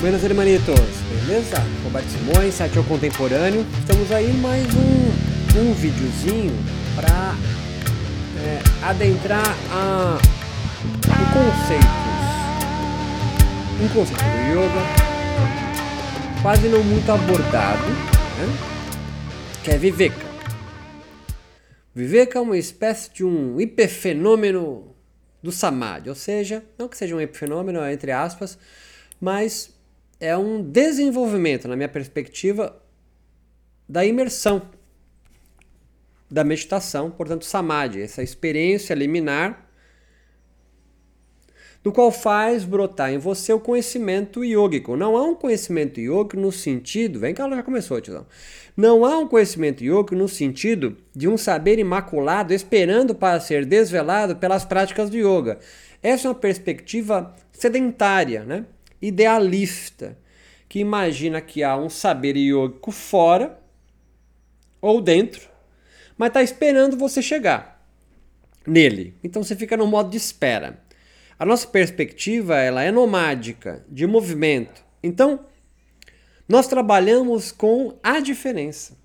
Buenas hermanitos, beleza? Roberto Simões, site contemporâneo. Estamos aí mais um, um videozinho para é, adentrar a, em conceitos. Um conceito do yoga, quase não muito abordado, né? que é Viveka. Viveka é uma espécie de um hiperfenômeno do Samadhi, ou seja, não que seja um epifenômeno, entre aspas, mas é um desenvolvimento, na minha perspectiva, da imersão, da meditação, portanto, samadhi, essa experiência liminar, do qual faz brotar em você o conhecimento yógico. Não há um conhecimento yógico no sentido, vem cá, ela já começou, tiozão. Não há um conhecimento yógico no sentido de um saber imaculado esperando para ser desvelado pelas práticas do yoga. Essa é uma perspectiva sedentária, né? Idealista que imagina que há um saber yogico fora ou dentro, mas está esperando você chegar nele. Então você fica no modo de espera. A nossa perspectiva ela é nomádica, de movimento. Então nós trabalhamos com a diferença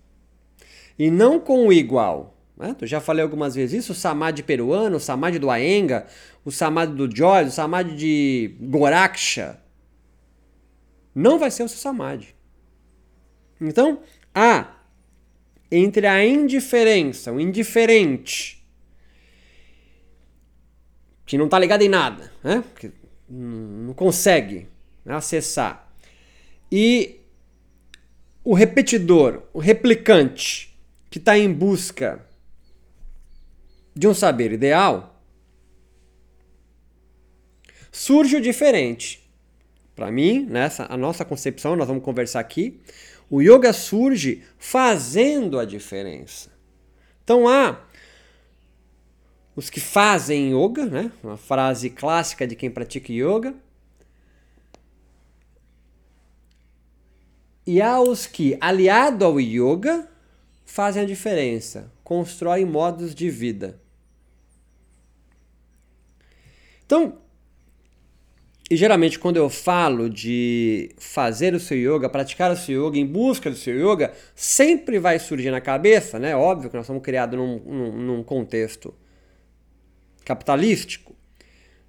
e não com o igual. Né? Eu já falei algumas vezes isso, o samadhi peruano, o samadhi do Aenga, o samadhi do Joyce, o samadhi de Goraksha, não vai ser o seu samadhi. Então, há entre a indiferença, o indiferente, que não está ligado em nada, né? que não consegue acessar, e o repetidor, o replicante, que está em busca de um saber ideal, surge o diferente. Para mim, nessa a nossa concepção, nós vamos conversar aqui, o yoga surge fazendo a diferença. Então há os que fazem yoga, né? Uma frase clássica de quem pratica yoga. E há os que, aliado ao yoga, fazem a diferença, constroem modos de vida. Então, e geralmente, quando eu falo de fazer o seu yoga, praticar o seu yoga, em busca do seu yoga, sempre vai surgir na cabeça, né? Óbvio que nós somos criados num, num, num contexto capitalístico,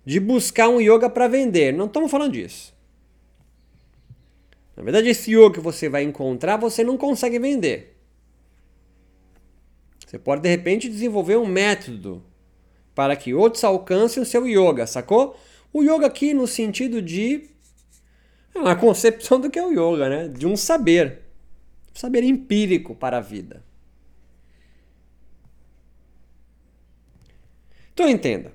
de buscar um yoga para vender. Não estamos falando disso. Na verdade, esse yoga que você vai encontrar, você não consegue vender. Você pode, de repente, desenvolver um método para que outros alcancem o seu yoga, sacou? O yoga aqui no sentido de a concepção do que é o yoga, né? De um saber, saber empírico para a vida. Então entenda.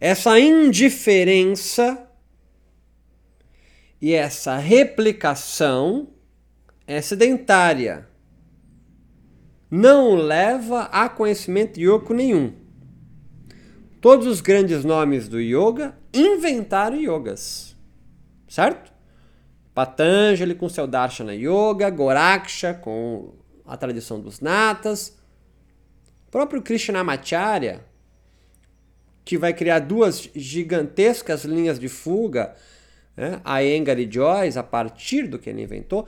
Essa indiferença e essa replicação é sedentária. Não leva a conhecimento yoga nenhum. Todos os grandes nomes do yoga inventaram yogas, certo? Patanjali com seu Darshana Yoga, Goraksha com a tradição dos natas, o próprio Krishnamacharya, que vai criar duas gigantescas linhas de fuga, né? a Engar e Joyce, a partir do que ele inventou,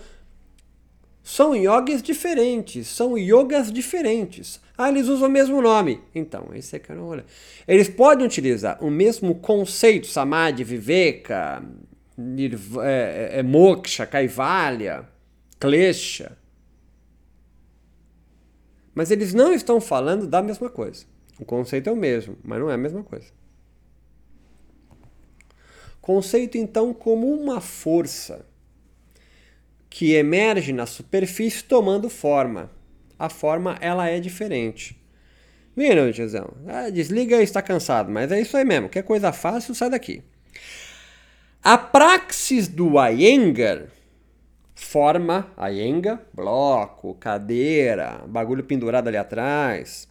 são yogis diferentes, são yogas diferentes. Ah, eles usam o mesmo nome. Então, esse é não olho. Eles podem utilizar o mesmo conceito, Samadhi, Viveka, é, é, é, Moksha, Kaivalya, Klesha. Mas eles não estão falando da mesma coisa. O conceito é o mesmo, mas não é a mesma coisa. Conceito, então, como uma força que emerge na superfície tomando forma. A forma ela é diferente. Viram, tiozão? Ah, desliga e está cansado, mas é isso aí mesmo. Quer coisa fácil, sai daqui. A praxis do Iyengar, forma, Iyengar, bloco, cadeira, bagulho pendurado ali atrás,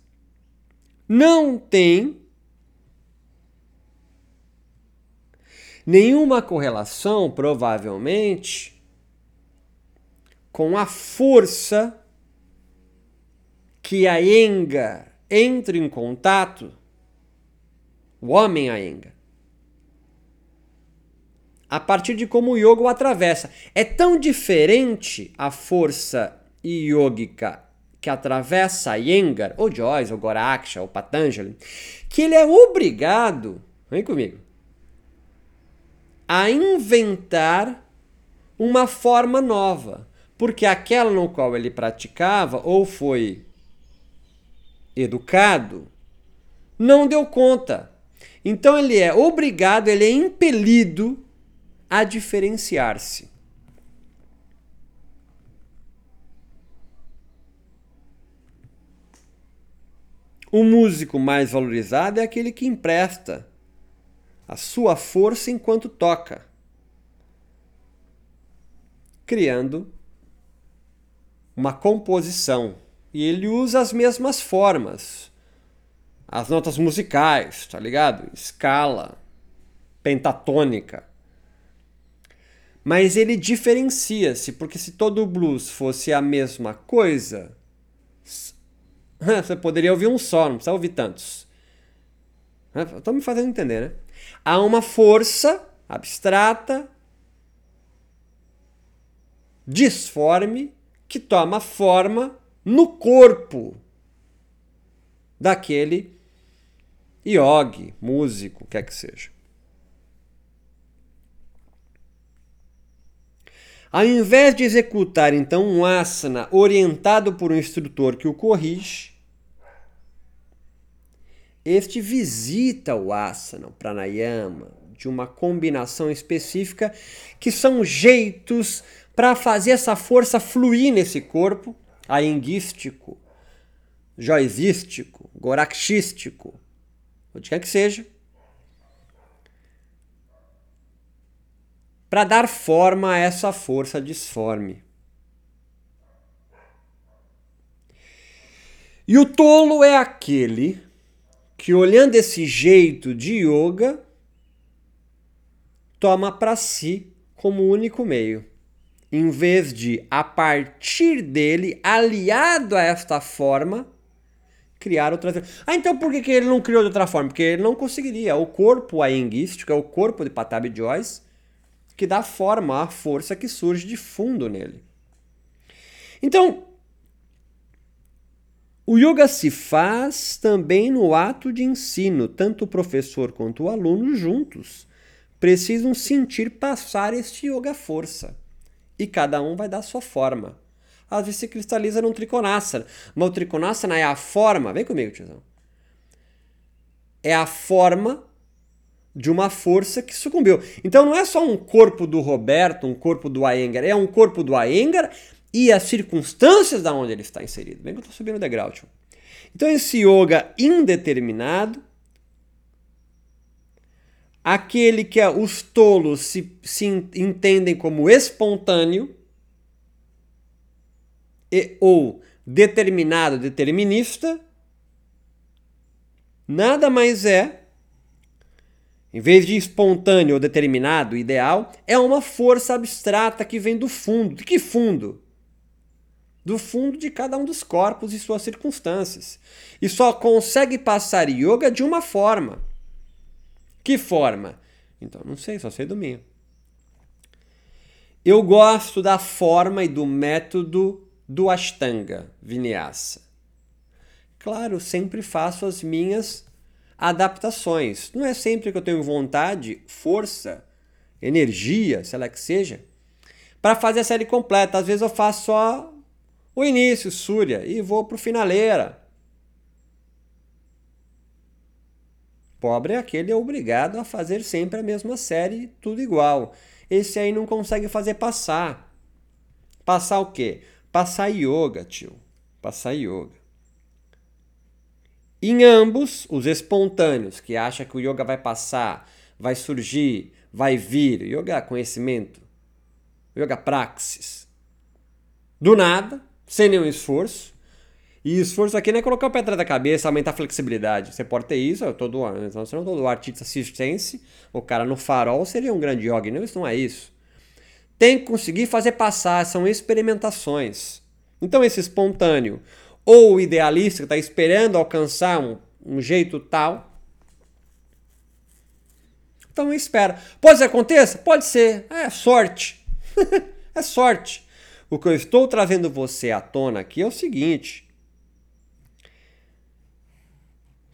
não tem nenhuma correlação, provavelmente, com a força que a Enga entra em contato, o homem Aenga, a partir de como o yoga o atravessa. É tão diferente a força yogica que atravessa Iyengar, ou Joyce, ou Goraksha, ou Patanjali, que ele é obrigado, vem comigo, a inventar uma forma nova, porque aquela no qual ele praticava ou foi educado não deu conta. Então ele é obrigado, ele é impelido a diferenciar-se. O músico mais valorizado é aquele que empresta a sua força enquanto toca, criando uma composição. E ele usa as mesmas formas, as notas musicais, tá ligado? Escala, pentatônica. Mas ele diferencia-se, porque se todo o blues fosse a mesma coisa, você poderia ouvir um só, não precisa ouvir tantos. Estou me fazendo entender, né? Há uma força abstrata, disforme, que toma forma no corpo daquele yogi, músico, quer que seja. Ao invés de executar então um asana orientado por um instrutor que o corrige, este visita o asana, o pranayama, de uma combinação específica que são jeitos para fazer essa força fluir nesse corpo ainguístico, joisístico, gorakshístico, onde quer que seja, para dar forma a essa força disforme. E o tolo é aquele que, olhando esse jeito de yoga, toma para si como único meio, em vez de, a partir dele, aliado a esta forma, criar outras. Ah, então por que, que ele não criou de outra forma? Porque ele não conseguiria. O corpo aenguístico é o corpo de Patabi Joyce que dá forma à força que surge de fundo nele. Então, o yoga se faz também no ato de ensino, tanto o professor quanto o aluno juntos precisam sentir passar este yoga força. E cada um vai dar sua forma. Às vezes se cristaliza num trikonasana, mas o trikonasana é a forma, vem comigo, tiozão. É a forma de uma força que sucumbiu. Então não é só um corpo do Roberto, um corpo do Aengar, é um corpo do Aengar e as circunstâncias da onde ele está inserido. Bem que eu estou subindo o degrau, tio. Então esse yoga indeterminado, aquele que os tolos se, se entendem como espontâneo, e, ou determinado, determinista, nada mais é em vez de espontâneo ou determinado, ideal, é uma força abstrata que vem do fundo. De que fundo? Do fundo de cada um dos corpos e suas circunstâncias. E só consegue passar yoga de uma forma. Que forma? Então, não sei, só sei do meu. Eu gosto da forma e do método do Ashtanga Vinyasa. Claro, sempre faço as minhas adaptações. Não é sempre que eu tenho vontade, força, energia, sei lá que seja, para fazer a série completa. Às vezes eu faço só o início, Súria, e vou pro finaleira. Pobre é aquele obrigado a fazer sempre a mesma série, tudo igual. Esse aí não consegue fazer passar. Passar o quê? Passar yoga, tio. Passar yoga. Em ambos, os espontâneos, que acham que o yoga vai passar, vai surgir, vai vir, yoga conhecimento, yoga praxis, do nada, sem nenhum esforço. E esforço aqui não é colocar o pé atrás da cabeça, aumentar a flexibilidade. Você pode ter isso, todo, então, você não todo artista assistência, o cara no farol seria um grande yoga. Não, isso não é isso. Tem que conseguir fazer passar, são experimentações. Então esse espontâneo, ou idealista que está esperando alcançar um, um jeito tal, Então espera. Pode ser aconteça? Pode ser. É sorte. é sorte. O que eu estou trazendo você à tona aqui é o seguinte.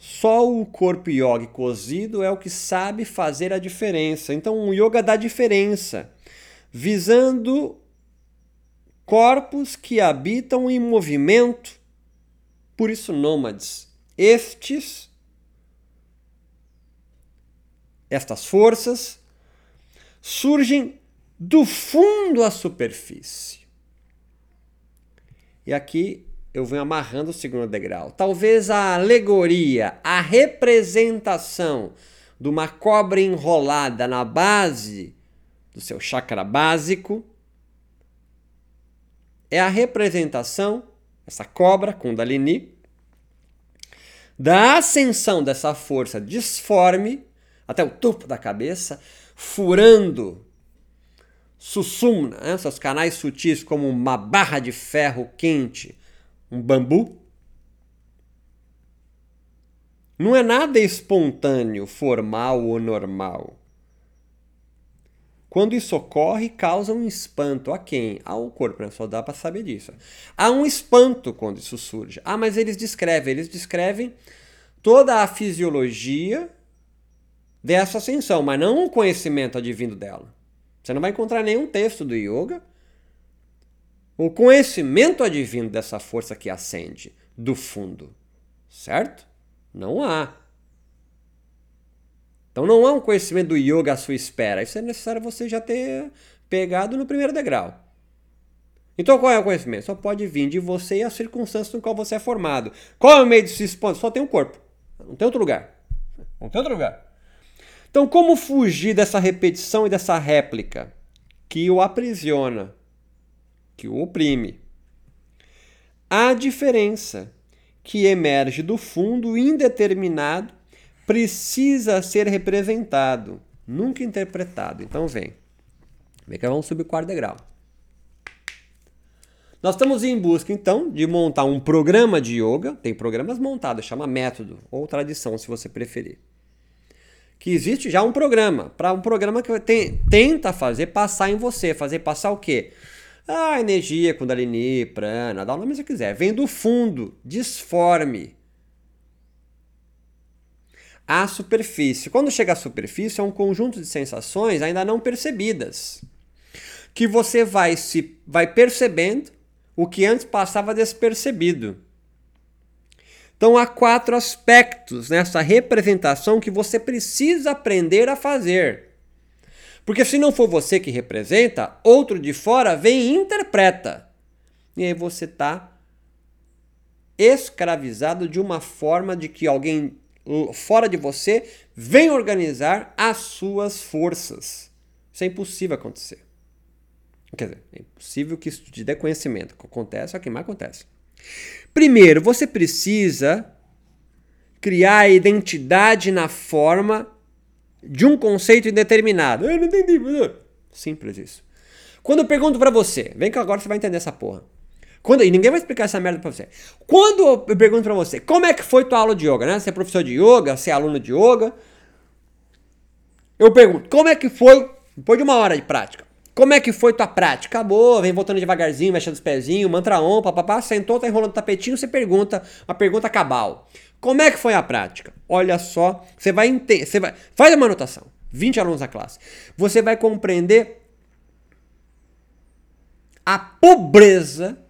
Só o corpo yoga cozido é o que sabe fazer a diferença. Então, o yoga dá diferença, visando corpos que habitam em movimento, por isso nômades. Estes, estas forças, surgem do fundo à superfície. E aqui eu venho amarrando o segundo degrau. Talvez a alegoria, a representação de uma cobra enrolada na base do seu chakra básico é a representação, essa cobra, Kundalini, da ascensão dessa força disforme até o topo da cabeça, furando Sussumna, né, seus canais sutis como uma barra de ferro quente, um bambu. Não é nada espontâneo, formal ou normal. Quando isso ocorre, causa um espanto a quem? Ao corpo, né? só dá para saber disso. Há um espanto quando isso surge. Ah, mas eles descrevem, eles descrevem toda a fisiologia dessa ascensão, mas não o conhecimento advindo dela. Você não vai encontrar nenhum texto do yoga. O conhecimento advindo dessa força que ascende do fundo, certo? Não há. Então não há um conhecimento do yoga à sua espera. Isso é necessário você já ter pegado no primeiro degrau. Então qual é o conhecimento? Só pode vir de você e as circunstâncias no qual você é formado. Qual é o meio de se expor? Só tem um corpo. Não tem outro lugar. Não tem outro lugar. Então, como fugir dessa repetição e dessa réplica que o aprisiona, que o oprime? A diferença que emerge do fundo indeterminado precisa ser representado, nunca interpretado. Então, vem. Vem que vamos subir o quarto degrau. Nós estamos em busca, então, de montar um programa de yoga. Tem programas montados, chama método ou tradição, se você preferir que existe já um programa, para um programa que tem, tenta fazer passar em você, fazer passar o quê? A energia, Kundalini, Prana, dá o nome que você quiser, vem do fundo, disforme. A superfície. Quando chega à superfície, é um conjunto de sensações ainda não percebidas. Que você vai se vai percebendo o que antes passava despercebido. Então há quatro aspectos nessa representação que você precisa aprender a fazer. Porque se não for você que representa, outro de fora vem e interpreta. E aí você está escravizado de uma forma de que alguém fora de você vem organizar as suas forças. Isso é impossível acontecer. Quer dizer, é impossível que isso te dê conhecimento. Acontece é o que mais acontece. Primeiro, você precisa criar a identidade na forma de um conceito indeterminado. Eu não entendi. Simples isso. Quando eu pergunto para você, vem que agora você vai entender essa porra. Quando, e ninguém vai explicar essa merda pra você. Quando eu pergunto pra você, como é que foi tua aula de yoga, né? Você é professor de yoga, você é aluno de yoga. Eu pergunto, como é que foi, depois de uma hora de prática, como é que foi tua prática? Acabou, vem voltando devagarzinho, mexendo os pezinhos, mantra on, papapá, sentou, tá enrolando o tapetinho, você pergunta, uma pergunta cabal. Como é que foi a prática? Olha só, você vai entender, você vai, faz uma anotação, 20 alunos na classe. Você vai compreender a pobreza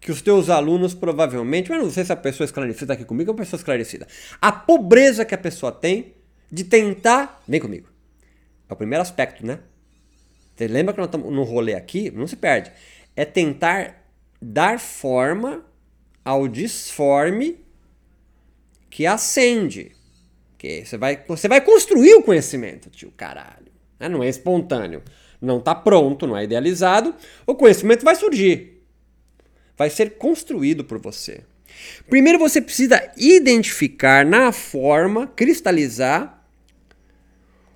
que os teus alunos provavelmente, mas não sei se a pessoa esclarecida está aqui comigo ou a pessoa esclarecida. A pobreza que a pessoa tem de tentar, vem comigo. É o primeiro aspecto, né? Você lembra que nós estamos no rolê aqui? Não se perde. É tentar dar forma ao disforme que acende. Que você vai, você vai construir o conhecimento, tio, caralho. Né? Não é espontâneo. Não está pronto, não é idealizado. O conhecimento vai surgir. Vai ser construído por você. Primeiro você precisa identificar na forma, cristalizar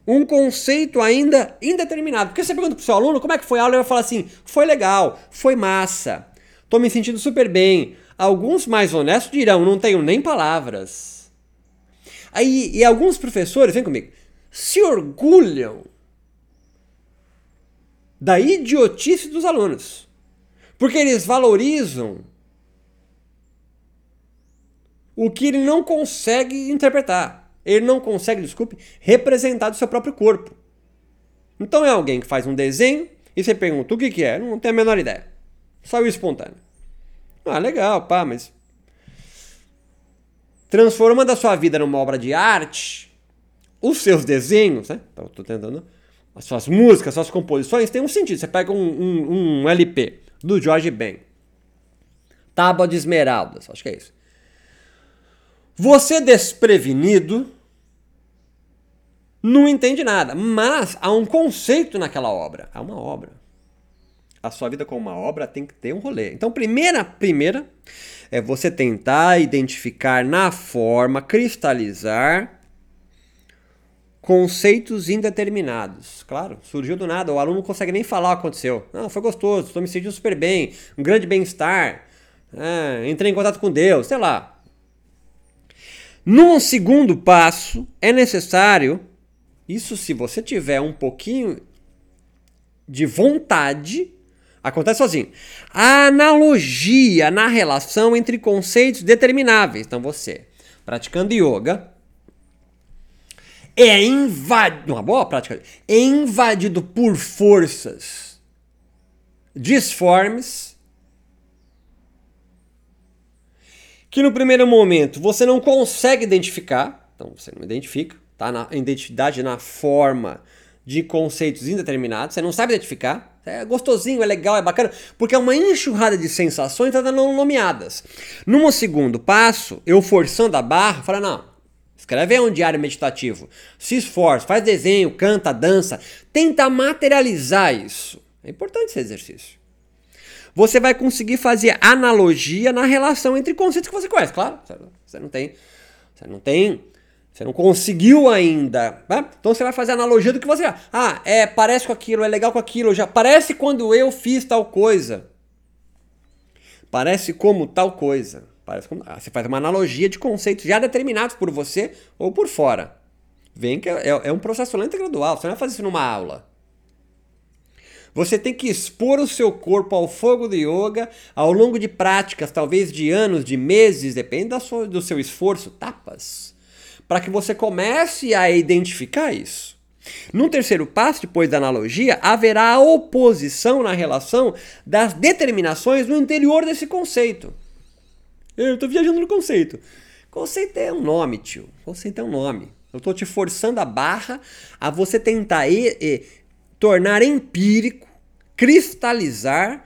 um conceito ainda indeterminado. Porque você pergunta para o seu aluno como é que foi a aula, ele vai falar assim: foi legal, foi massa, estou me sentindo super bem. Alguns mais honestos dirão: não tenho nem palavras. Aí, e alguns professores, vem comigo, se orgulham da idiotice dos alunos. Porque eles valorizam o que ele não consegue interpretar. Ele não consegue, desculpe, representar do seu próprio corpo. Então é alguém que faz um desenho e você pergunta o que, que é, não tem a menor ideia. Saiu espontâneo. Ah, legal, pá, mas. Transformando a sua vida numa obra de arte, os seus desenhos, né? Eu tô tentando. As suas músicas, as suas composições têm um sentido. Você pega um, um, um LP do Jorge Ben. Tábua de Esmeraldas, acho que é isso. Você desprevenido não entende nada, mas há um conceito naquela obra. Há uma obra. A sua vida como uma obra tem que ter um rolê. Então, primeira, primeira é você tentar identificar na forma, cristalizar conceitos indeterminados. Claro, surgiu do nada, o aluno não consegue nem falar o que aconteceu. Não, foi gostoso, estou me sentindo super bem, um grande bem-estar, é, entrei em contato com Deus, sei lá. Num segundo passo, é necessário isso se você tiver um pouquinho de vontade, acontece sozinho. A analogia na relação entre conceitos determináveis. Então você, praticando yoga, é invadido, uma boa prática, é invadido por forças disformes que no primeiro momento você não consegue identificar, então você não identifica, tá? Na identidade na forma de conceitos indeterminados, você não sabe identificar. É gostosinho, é legal, é bacana, porque é uma enxurrada de sensações ainda não nomeadas. Num segundo passo, eu forçando a barra, falo, não, escreve um diário meditativo, se esforça, faz desenho, canta, dança, tenta materializar isso. É importante esse exercício. Você vai conseguir fazer analogia na relação entre conceitos que você conhece, claro. Você não tem, você não tem você não conseguiu ainda. Né? Então você vai fazer analogia do que você. Ah, é, parece com aquilo, é legal com aquilo. Já parece quando eu fiz tal coisa. Parece como tal coisa. Parece como, ah, você faz uma analogia de conceitos já determinados por você ou por fora. Vem que é, é um processo lento e gradual. Você não vai fazer isso numa aula. Você tem que expor o seu corpo ao fogo do yoga ao longo de práticas, talvez de anos, de meses, depende do seu esforço. Tapas para que você comece a identificar isso. Num terceiro passo, depois da analogia, haverá a oposição na relação das determinações no interior desse conceito. Eu estou viajando no conceito. Conceito é um nome, tio. Conceito é um nome. Eu estou te forçando a barra a você tentar e, e, tornar empírico, cristalizar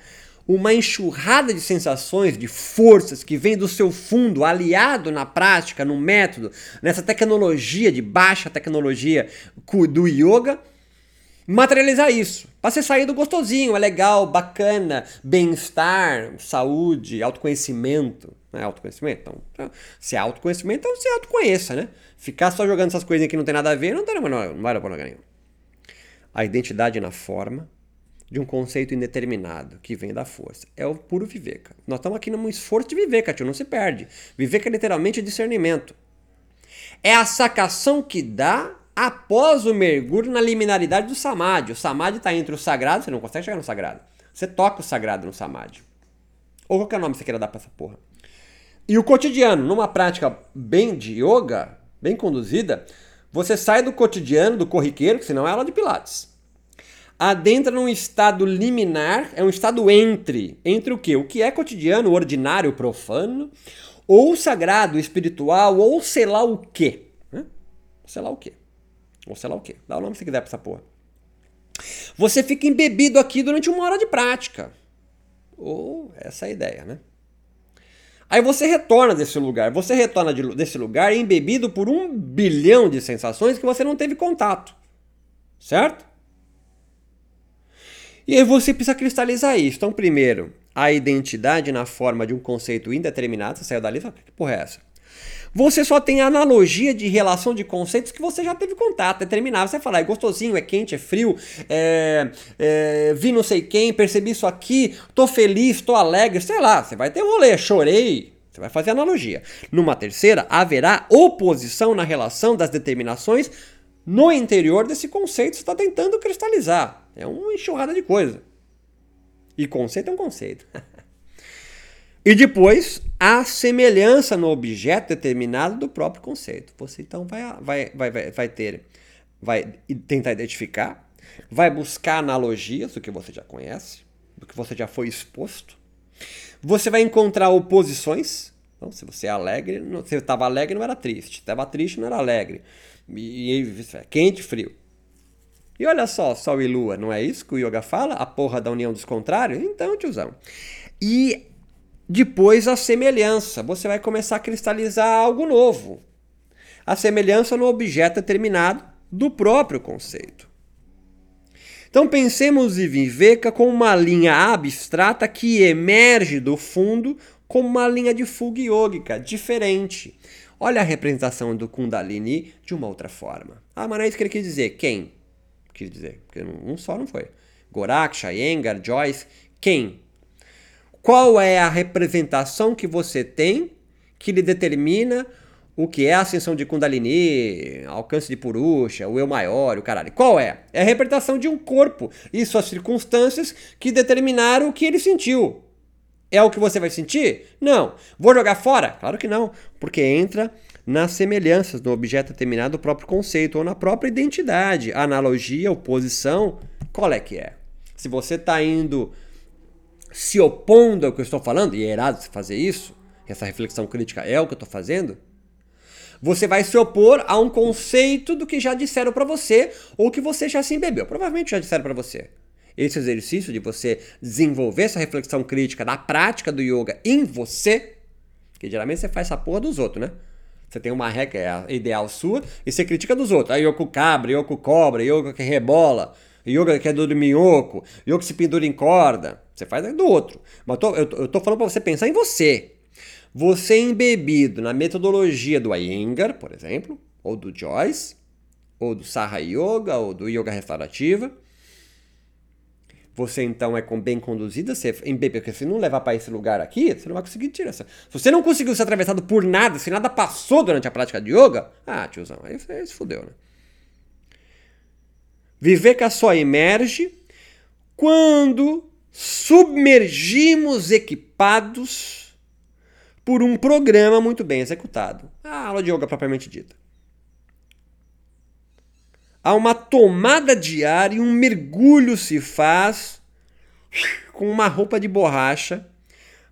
uma enxurrada de sensações, de forças que vem do seu fundo, aliado na prática, no método, nessa tecnologia de baixa tecnologia do yoga, materializar isso. Para você sair do gostosinho, é legal, bacana, bem-estar, saúde, autoconhecimento. Né? Autoconhecimento? Então, então, se é autoconhecimento, então você autoconheça, né? Ficar só jogando essas coisinhas que não tem nada a ver não, tem, não, não vai dar pra lugar nenhum. A identidade na forma, de um conceito indeterminado que vem da força. É o puro viveka. Nós estamos aqui num esforço de viveka, tio, não se perde. Viveka é literalmente discernimento. É a sacação que dá após o mergulho na liminaridade do samadhi. O samadhi está entre o sagrado, você não consegue chegar no sagrado. Você toca o sagrado no samadhi. Ou qualquer nome você queira dar para essa porra. E o cotidiano, numa prática bem de yoga, bem conduzida, você sai do cotidiano, do corriqueiro, que senão é aula de pilates adentra num estado liminar, é um estado entre. Entre o que? O que é cotidiano, ordinário, profano, ou sagrado, espiritual, ou sei lá o quê. Né? Sei lá o quê. Ou sei lá o quê. Dá o nome se quiser pra essa porra. Você fica embebido aqui durante uma hora de prática. Ou essa é a ideia, né? Aí você retorna desse lugar. Você retorna de, desse lugar embebido por um bilhão de sensações que você não teve contato. Certo? E aí você precisa cristalizar isso. Então, primeiro, a identidade na forma de um conceito indeterminado. Você saiu dali e fala, que porra é essa? Você só tem analogia de relação de conceitos que você já teve contato, determinado. Você fala, é gostosinho, é quente, é frio, é, é, vi não sei quem, percebi isso aqui, tô feliz, tô alegre, sei lá, você vai ter um rolê, chorei. Você vai fazer analogia. Numa terceira, haverá oposição na relação das determinações no interior desse conceito você está tentando cristalizar. É uma enxurrada de coisa. E conceito é um conceito. e depois, a semelhança no objeto determinado do próprio conceito. Você então vai, vai, vai, vai ter, vai tentar identificar, vai buscar analogias do que você já conhece, do que você já foi exposto. Você vai encontrar oposições. Então, se você é alegre, se estava alegre, não era triste. Estava triste, não era alegre. E, e quente, frio. E olha só, Sol e Lua, não é isso que o Yoga fala? A porra da união dos contrários? Então, tiozão. E depois a semelhança. Você vai começar a cristalizar algo novo. A semelhança no objeto determinado do próprio conceito. Então pensemos em Viveka como uma linha abstrata que emerge do fundo como uma linha de fuga yógica diferente. Olha a representação do Kundalini de uma outra forma. Ah, mas não é isso que ele quis dizer. Quem? quis dizer, porque um só não foi. Goraksha, Yengar, Joyce, quem? Qual é a representação que você tem que lhe determina o que é a ascensão de Kundalini, alcance de Purusha, o eu maior, o caralho? Qual é? É a representação de um corpo e suas circunstâncias que determinaram o que ele sentiu. É o que você vai sentir? Não. Vou jogar fora? Claro que não, porque entra nas semelhanças do objeto determinado do próprio conceito ou na própria identidade. Analogia, oposição, qual é que é? Se você está indo se opondo ao que eu estou falando, e é errado você fazer isso, essa reflexão crítica é o que eu estou fazendo, você vai se opor a um conceito do que já disseram para você ou que você já se embebeu. Provavelmente já disseram para você. Esse exercício de você desenvolver essa reflexão crítica da prática do yoga em você, que geralmente você faz essa porra dos outros, né? Você tem uma regra, é ideal sua, e você critica dos outros. Aí Yoko cabra, Yoko cobra, Yoko que rebola, Yoga que é do minhoco, Yoko que se pendura em corda. Você faz do outro. Mas eu tô, eu, tô falando para você pensar em você. Você é embebido na metodologia do Iyengar, por exemplo, ou do Joyce, ou do Saha Yoga, ou do Yoga Restaurativa você então é bem conduzida, você embebe, porque se não levar para esse lugar aqui, você não vai conseguir tirar. Se você não conseguiu ser atravessado por nada, se nada passou durante a prática de yoga, ah, tiozão, aí você se fudeu, né? Viver que só emerge quando submergimos equipados por um programa muito bem executado. A aula de yoga propriamente dita. Há uma tomada diária e um mergulho se faz com uma roupa de borracha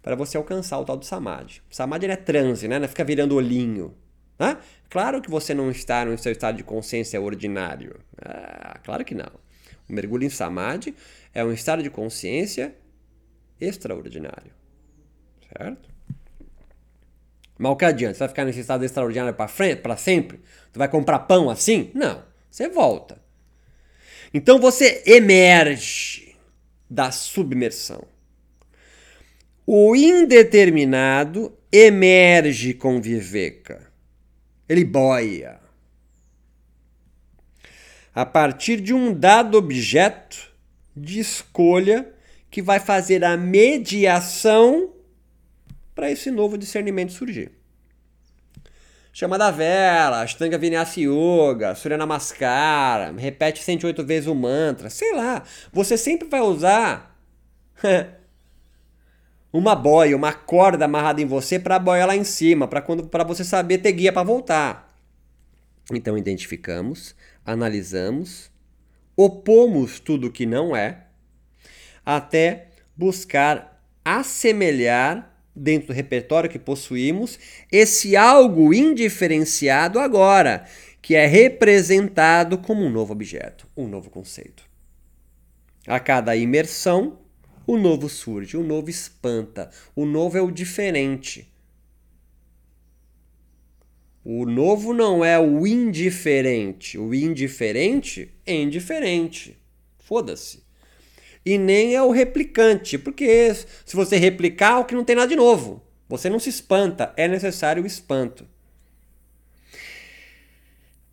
para você alcançar o tal do samadhi. O samadhi é transe, né? Não fica virando olhinho. Né? Claro que você não está no seu estado de consciência ordinário. Ah, claro que não. O mergulho em samadhi é um estado de consciência extraordinário. Certo? Mas o que adianta? Você vai ficar nesse estado extraordinário para sempre? Você vai comprar pão assim? Não. Você volta. Então você emerge da submersão. O indeterminado emerge com Viveka. Ele boia. A partir de um dado objeto de escolha que vai fazer a mediação para esse novo discernimento surgir. Chama da vela, Ashtanga Vinyasa Yoga, Surya Namaskara, repete 108 vezes o mantra, sei lá. Você sempre vai usar uma boia, uma corda amarrada em você para a boia lá em cima, para quando para você saber ter guia para voltar. Então identificamos, analisamos, opomos tudo que não é, até buscar assemelhar dentro do repertório que possuímos, esse algo indiferenciado agora, que é representado como um novo objeto, um novo conceito. A cada imersão, o novo surge, o novo espanta, o novo é o diferente. O novo não é o indiferente, o indiferente é indiferente. Foda-se e nem é o replicante, porque se você replicar, o que não tem nada de novo. Você não se espanta, é necessário o espanto.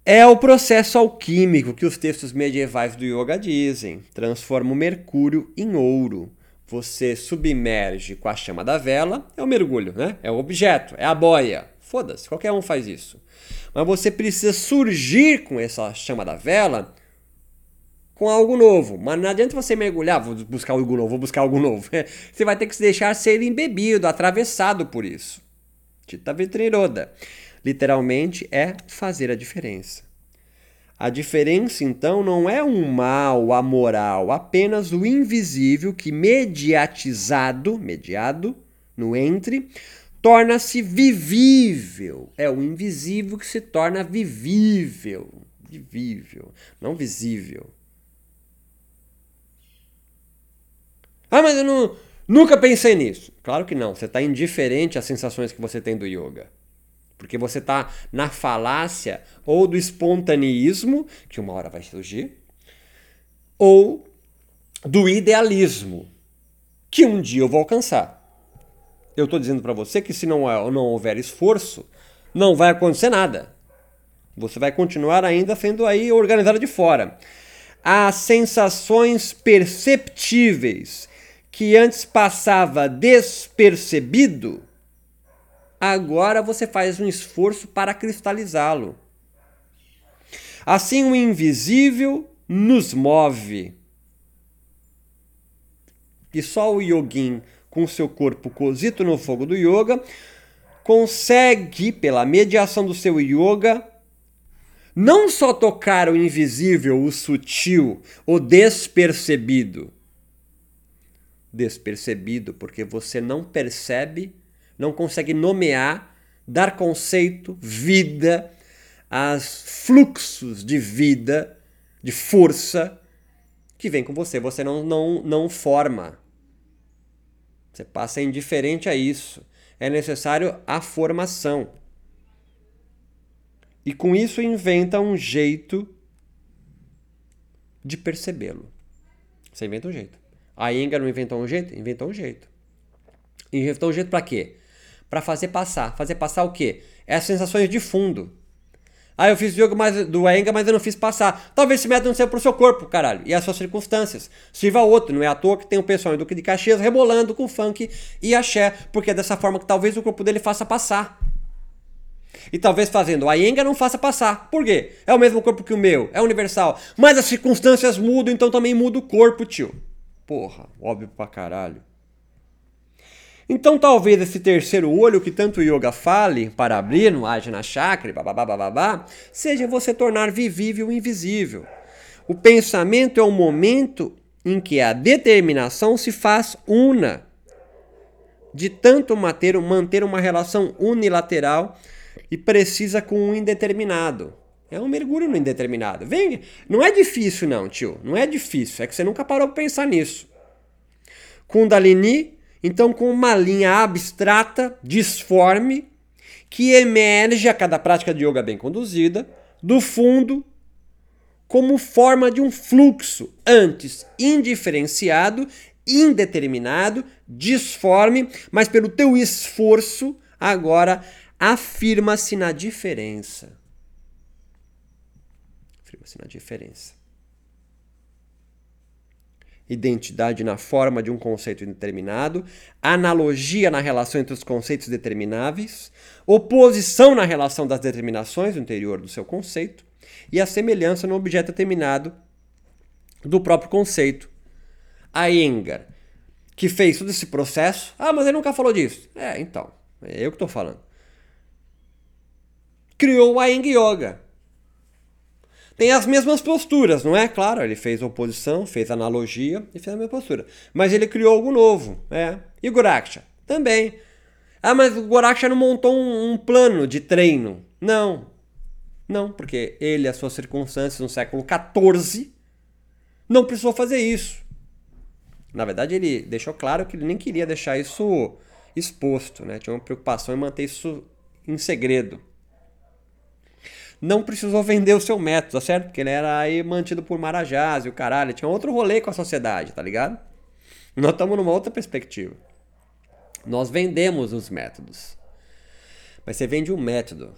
É o processo alquímico que os textos medievais do yoga dizem. Transforma o mercúrio em ouro. Você submerge com a chama da vela, é o mergulho, né? É o objeto, é a boia. Foda-se, qualquer um faz isso. Mas você precisa surgir com essa chama da vela com algo novo. Mas não adianta você mergulhar, vou buscar algo novo, vou buscar algo novo. Você vai ter que se deixar ser embebido, atravessado por isso. Tita Vitriroda. Literalmente é fazer a diferença. A diferença, então, não é um mal amoral, apenas o invisível que, mediatizado, mediado, no entre, torna-se vivível. É o invisível que se torna vivível. Vivível, não visível. Ah, mas eu não, nunca pensei nisso. Claro que não. Você está indiferente às sensações que você tem do yoga. Porque você está na falácia ou do espontaneísmo, que uma hora vai surgir, ou do idealismo, que um dia eu vou alcançar. Eu estou dizendo para você que se não, não houver esforço, não vai acontecer nada. Você vai continuar ainda sendo aí organizado de fora. As sensações perceptíveis que antes passava despercebido, agora você faz um esforço para cristalizá-lo. Assim, o invisível nos move. E só o yogin, com seu corpo cozido no fogo do yoga, consegue, pela mediação do seu yoga, não só tocar o invisível, o sutil, o despercebido, despercebido, porque você não percebe, não consegue nomear, dar conceito, vida, as fluxos de vida, de força que vem com você. Você não, não, não forma. Você passa indiferente a isso. É necessário a formação. E com isso inventa um jeito de percebê-lo. Você inventa um jeito. A Enga não inventou um jeito? Inventou um jeito. Inventou um jeito para quê? Para fazer passar. Fazer passar o quê? É as sensações de fundo. Ah, eu fiz yoga mais, do Enga, mas eu não fiz passar. Talvez esse método não seja pro seu corpo, caralho. E as suas circunstâncias. Sirva outro. Não é à toa que tem um pessoal em Duque de Caxias rebolando com funk e axé. Porque é dessa forma que talvez o corpo dele faça passar. E talvez fazendo a Enga não faça passar. Por quê? É o mesmo corpo que o meu. É universal. Mas as circunstâncias mudam, então também muda o corpo, tio. Porra, óbvio pra caralho. Então talvez esse terceiro olho que tanto o yoga fale para abrir no Ajna Chakra, babá, seja você tornar vivível o invisível. O pensamento é o momento em que a determinação se faz una. De tanto manter, manter uma relação unilateral e precisa com um indeterminado. É um mergulho no indeterminado. Vem, não é difícil não, tio. Não é difícil. É que você nunca parou para pensar nisso. Kundalini, então com uma linha abstrata, disforme, que emerge a cada prática de yoga bem conduzida do fundo como forma de um fluxo antes indiferenciado, indeterminado, disforme, mas pelo teu esforço agora afirma-se na diferença assim, na diferença. Identidade na forma de um conceito indeterminado, analogia na relação entre os conceitos determináveis, oposição na relação das determinações no interior do seu conceito e a semelhança no objeto determinado do próprio conceito. A Engar, que fez todo esse processo, ah, mas ele nunca falou disso. É, então, é eu que estou falando. Criou a Eng Yoga, tem as mesmas posturas, não é? Claro, ele fez oposição, fez analogia e fez a mesma postura. Mas ele criou algo novo, é. E Goraksha? Também. Ah, mas o Goraksha não montou um, um plano de treino. Não. Não, porque ele, as suas circunstâncias no século XIV, não precisou fazer isso. Na verdade, ele deixou claro que ele nem queria deixar isso exposto, né? Tinha uma preocupação em manter isso em segredo não precisou vender o seu método, tá certo? Porque ele era aí mantido por Marajás e o caralho. Tinha outro rolê com a sociedade, tá ligado? Nós estamos numa outra perspectiva. Nós vendemos os métodos. Mas você vende um método.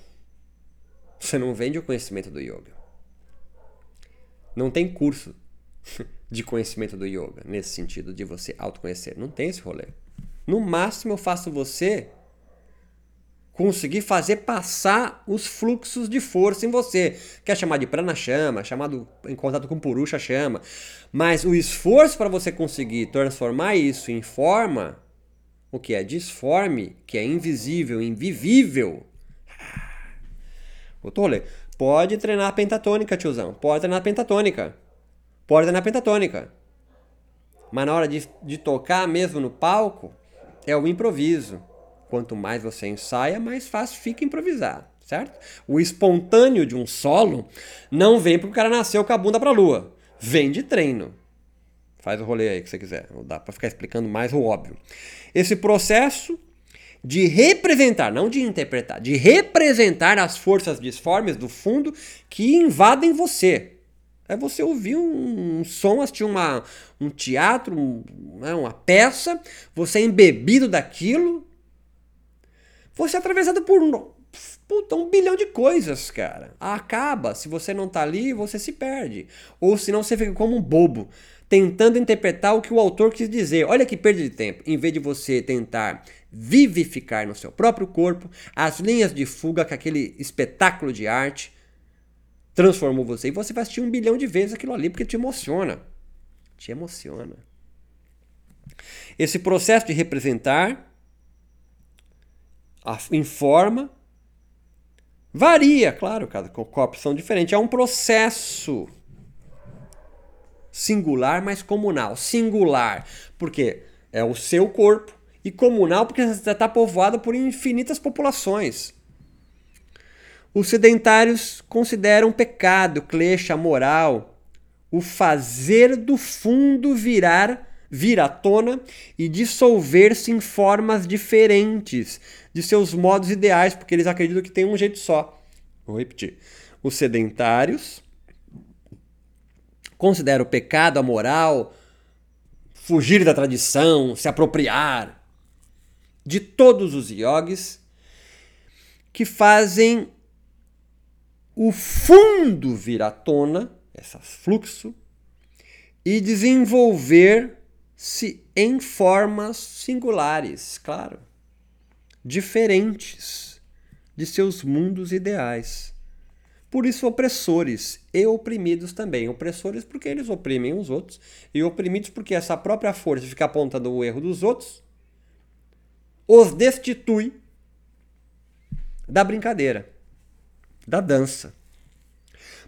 Você não vende o conhecimento do yoga. Não tem curso de conhecimento do yoga, nesse sentido de você autoconhecer. Não tem esse rolê. No máximo eu faço você conseguir fazer passar os fluxos de força em você. Quer chamar de prana chama, chamado em contato com purusha chama. Mas o esforço para você conseguir transformar isso em forma, o que é disforme, que é invisível, invivível. Outro rolê. Pode treinar pentatônica, tiozão. Pode treinar pentatônica. Pode treinar pentatônica. Mas na hora de, de tocar mesmo no palco, é o improviso. Quanto mais você ensaia, mais fácil fica improvisar, certo? O espontâneo de um solo não vem porque o cara nasceu com a bunda pra lua. Vem de treino. Faz o rolê aí que você quiser. Não dá para ficar explicando mais o óbvio. Esse processo de representar, não de interpretar, de representar as forças disformes do fundo que invadem você. É você ouvir um, um som, assistir uma, um teatro, um, né, uma peça, você é embebido daquilo, você é atravessado por puta, um bilhão de coisas, cara. Acaba, se você não tá ali, você se perde. Ou senão você fica como um bobo, tentando interpretar o que o autor quis dizer. Olha que perda de tempo. Em vez de você tentar vivificar no seu próprio corpo as linhas de fuga que aquele espetáculo de arte transformou você. E você vai assistir um bilhão de vezes aquilo ali porque te emociona. Te emociona. Esse processo de representar em forma varia, claro, cada corpos são diferentes. É um processo singular, mas comunal. Singular, porque é o seu corpo, e comunal, porque está povoado por infinitas populações. Os sedentários consideram pecado, cleixa, moral, o fazer do fundo virar, vir à tona e dissolver-se em formas diferentes de seus modos ideais, porque eles acreditam que tem um jeito só. Vou repetir. Os sedentários consideram o pecado, a moral, fugir da tradição, se apropriar de todos os yogis que fazem o fundo vir à tona, esse fluxo, e desenvolver-se em formas singulares, claro, diferentes de seus mundos ideais. Por isso, opressores e oprimidos também. Opressores porque eles oprimem os outros, e oprimidos porque essa própria força fica apontando o erro dos outros, os destitui da brincadeira da dança.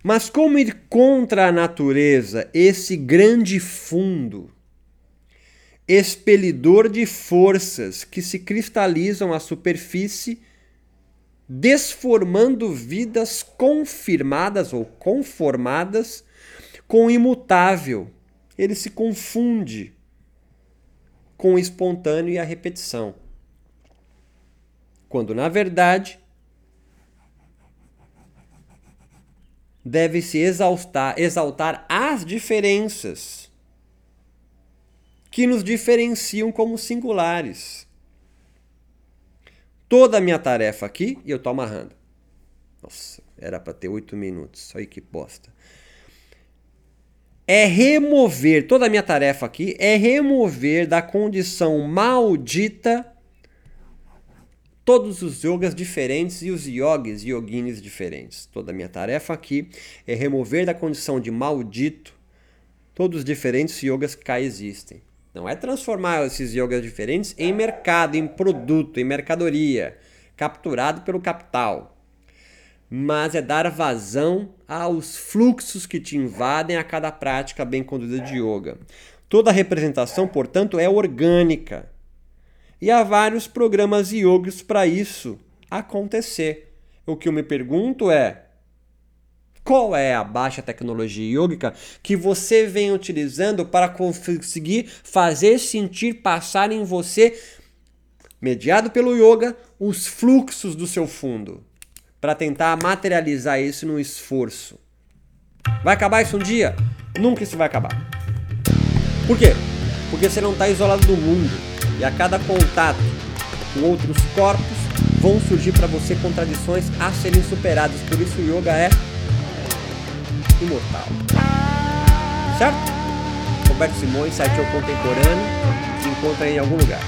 Mas como ir contra a natureza, esse grande fundo, expelidor de forças que se cristalizam à superfície, desformando vidas confirmadas ou conformadas com o imutável. Ele se confunde com o espontâneo e a repetição. Quando, na verdade, deve-se exaltar, exaltar as diferenças que nos diferenciam como singulares. Toda a minha tarefa aqui, e eu estou amarrando. Nossa, era para ter oito minutos. Olha que bosta. É remover, toda a minha tarefa aqui é remover da condição maldita todos os yogas diferentes e os yogis e yoginis diferentes. Toda a minha tarefa aqui é remover da condição de maldito todos os diferentes yogas que cá existem. Não é transformar esses yogas diferentes em mercado, em produto, em mercadoria, capturado pelo capital. Mas é dar vazão aos fluxos que te invadem a cada prática bem conduzida de yoga. Toda representação, portanto, é orgânica e há vários programas yogis para isso acontecer. O que eu me pergunto é: qual é a baixa tecnologia yógica que você vem utilizando para conseguir fazer sentir passar em você, mediado pelo yoga, os fluxos do seu fundo, para tentar materializar isso no esforço? Vai acabar isso um dia? Nunca isso vai acabar. Por quê? Porque você não está isolado do mundo e a cada contato com outros corpos vão surgir para você contradições a serem superadas. Por isso o yoga é imortal. Certo? Roberto Simões, site contemporâneo, se encontra em algum lugar.